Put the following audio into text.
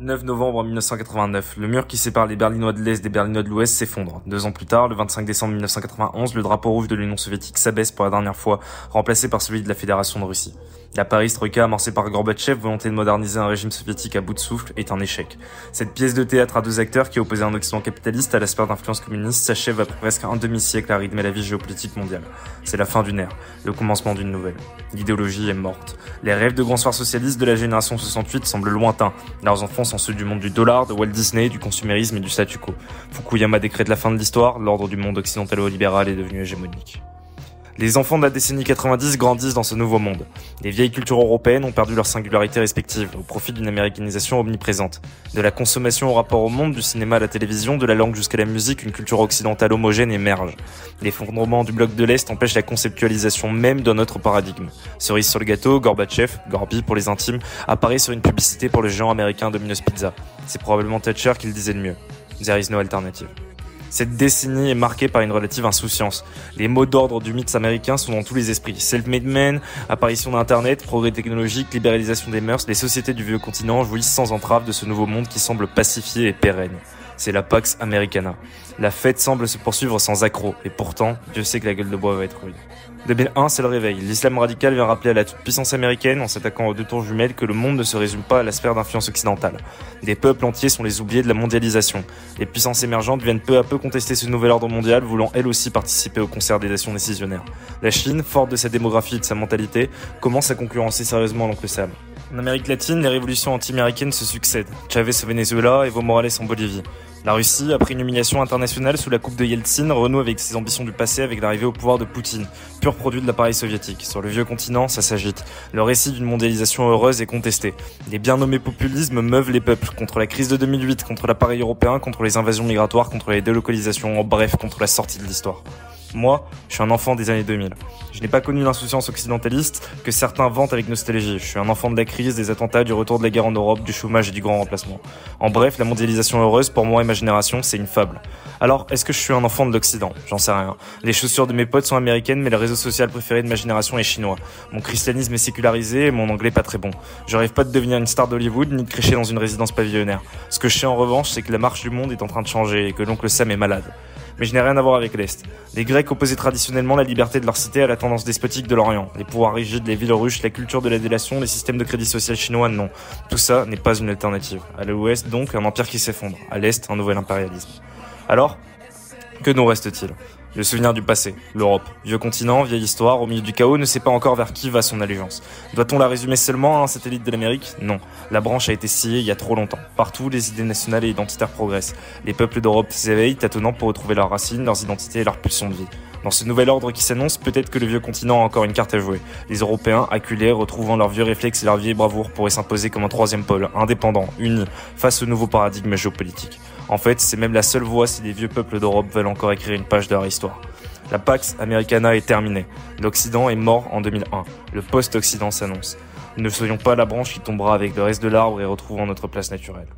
9 novembre 1989, le mur qui sépare les Berlinois de l'Est des Berlinois de l'Ouest s'effondre. Deux ans plus tard, le 25 décembre 1991, le drapeau rouge de l'Union soviétique s'abaisse pour la dernière fois, remplacé par celui de la Fédération de Russie. La Paris Troïka amorcée par Gorbatchev, volonté de moderniser un régime soviétique à bout de souffle, est un échec. Cette pièce de théâtre à deux acteurs qui opposait un Occident capitaliste à la sphère d'influence communiste s'achève après presque un demi-siècle à rythmer la vie géopolitique mondiale. C'est la fin d'une ère, le commencement d'une nouvelle. L'idéologie est morte. Les rêves de grands soirs socialistes de la génération 68 semblent lointains. Leurs enfants sont ceux du monde du dollar, de Walt Disney, du consumérisme et du statu quo. Fukuyama décrète la fin de l'histoire, l'ordre du monde occidentalo-libéral est devenu hégémonique. Les enfants de la décennie 90 grandissent dans ce nouveau monde. Les vieilles cultures européennes ont perdu leur singularité respective au profit d'une américanisation omniprésente. De la consommation au rapport au monde, du cinéma à la télévision, de la langue jusqu'à la musique, une culture occidentale homogène émerge. L'effondrement du bloc de l'Est empêche la conceptualisation même d'un autre paradigme. Cerise sur le gâteau, Gorbatchev, Gorby pour les intimes, apparaît sur une publicité pour le géant américain Domino's Pizza. C'est probablement Thatcher qui le disait le mieux. There is no alternative. Cette décennie est marquée par une relative insouciance. Les mots d'ordre du mythe américain sont dans tous les esprits. Self-made man, apparition d'Internet, progrès technologique, libéralisation des mœurs, les sociétés du vieux continent jouissent sans entrave de ce nouveau monde qui semble pacifié et pérenne. C'est la Pax Americana. La fête semble se poursuivre sans accroc, et pourtant, Dieu sait que la gueule de bois va être rude. 2001, c'est le réveil. L'islam radical vient rappeler à la toute-puissance américaine, en s'attaquant aux deux tours jumelles, que le monde ne se résume pas à la sphère d'influence occidentale. Des peuples entiers sont les oubliés de la mondialisation. Les puissances émergentes viennent peu à peu contester ce nouvel ordre mondial, voulant elles aussi participer au concert des nations décisionnaires. La Chine, forte de sa démographie et de sa mentalité, commence à concurrencer sérieusement l'oncle Sam. En Amérique latine, les révolutions anti-américaines se succèdent. Chavez au Venezuela, Evo Morales en Bolivie. La Russie, après une humiliation internationale sous la coupe de Yeltsin, renoue avec ses ambitions du passé avec l'arrivée au pouvoir de Poutine, pur produit de l'appareil soviétique. Sur le vieux continent, ça s'agite. Le récit d'une mondialisation heureuse est contesté. Les bien nommés populismes meuvent les peuples contre la crise de 2008, contre l'appareil européen, contre les invasions migratoires, contre les délocalisations, en bref, contre la sortie de l'histoire. Moi, je suis un enfant des années 2000. Je n'ai pas connu l'insouciance occidentaliste que certains vantent avec nostalgie. Je suis un enfant de la crise, des attentats, du retour de la guerre en Europe, du chômage et du grand remplacement. En bref, la mondialisation heureuse, pour moi et ma génération, c'est une fable. Alors, est-ce que je suis un enfant de l'Occident? J'en sais rien. Les chaussures de mes potes sont américaines, mais le réseau social préféré de ma génération est chinois. Mon christianisme est sécularisé et mon anglais pas très bon. Je rêve pas de devenir une star d'Hollywood ni de crécher dans une résidence pavillonnaire. Ce que je sais en revanche, c'est que la marche du monde est en train de changer et que l'oncle Sam est malade mais je n'ai rien à voir avec l'Est. Les Grecs opposaient traditionnellement la liberté de leur cité à la tendance despotique de l'Orient. Les pouvoirs rigides, les villes ruches, la culture de la délation, les systèmes de crédit social chinois, non. Tout ça n'est pas une alternative. À l'Ouest, donc, un empire qui s'effondre. À l'Est, un nouvel impérialisme. Alors, que nous reste-t-il? Le souvenir du passé, l'Europe, vieux continent, vieille histoire, au milieu du chaos, ne sait pas encore vers qui va son allégeance. Doit-on la résumer seulement à un satellite de l'Amérique? Non. La branche a été sciée il y a trop longtemps. Partout, les idées nationales et identitaires progressent. Les peuples d'Europe s'éveillent, tâtonnant pour retrouver leurs racines, leurs identités et leurs pulsions de vie. Dans ce nouvel ordre qui s'annonce, peut-être que le vieux continent a encore une carte à jouer. Les Européens, acculés, retrouvant leurs vieux réflexes et leur vieille bravoure, pourraient s'imposer comme un troisième pôle, indépendant, uni, face au nouveau paradigme géopolitique. En fait, c'est même la seule voie si les vieux peuples d'Europe veulent encore écrire une page de leur histoire. La Pax Americana est terminée. L'Occident est mort en 2001. Le post-Occident s'annonce. Ne soyons pas la branche qui tombera avec le reste de l'arbre et retrouvons notre place naturelle.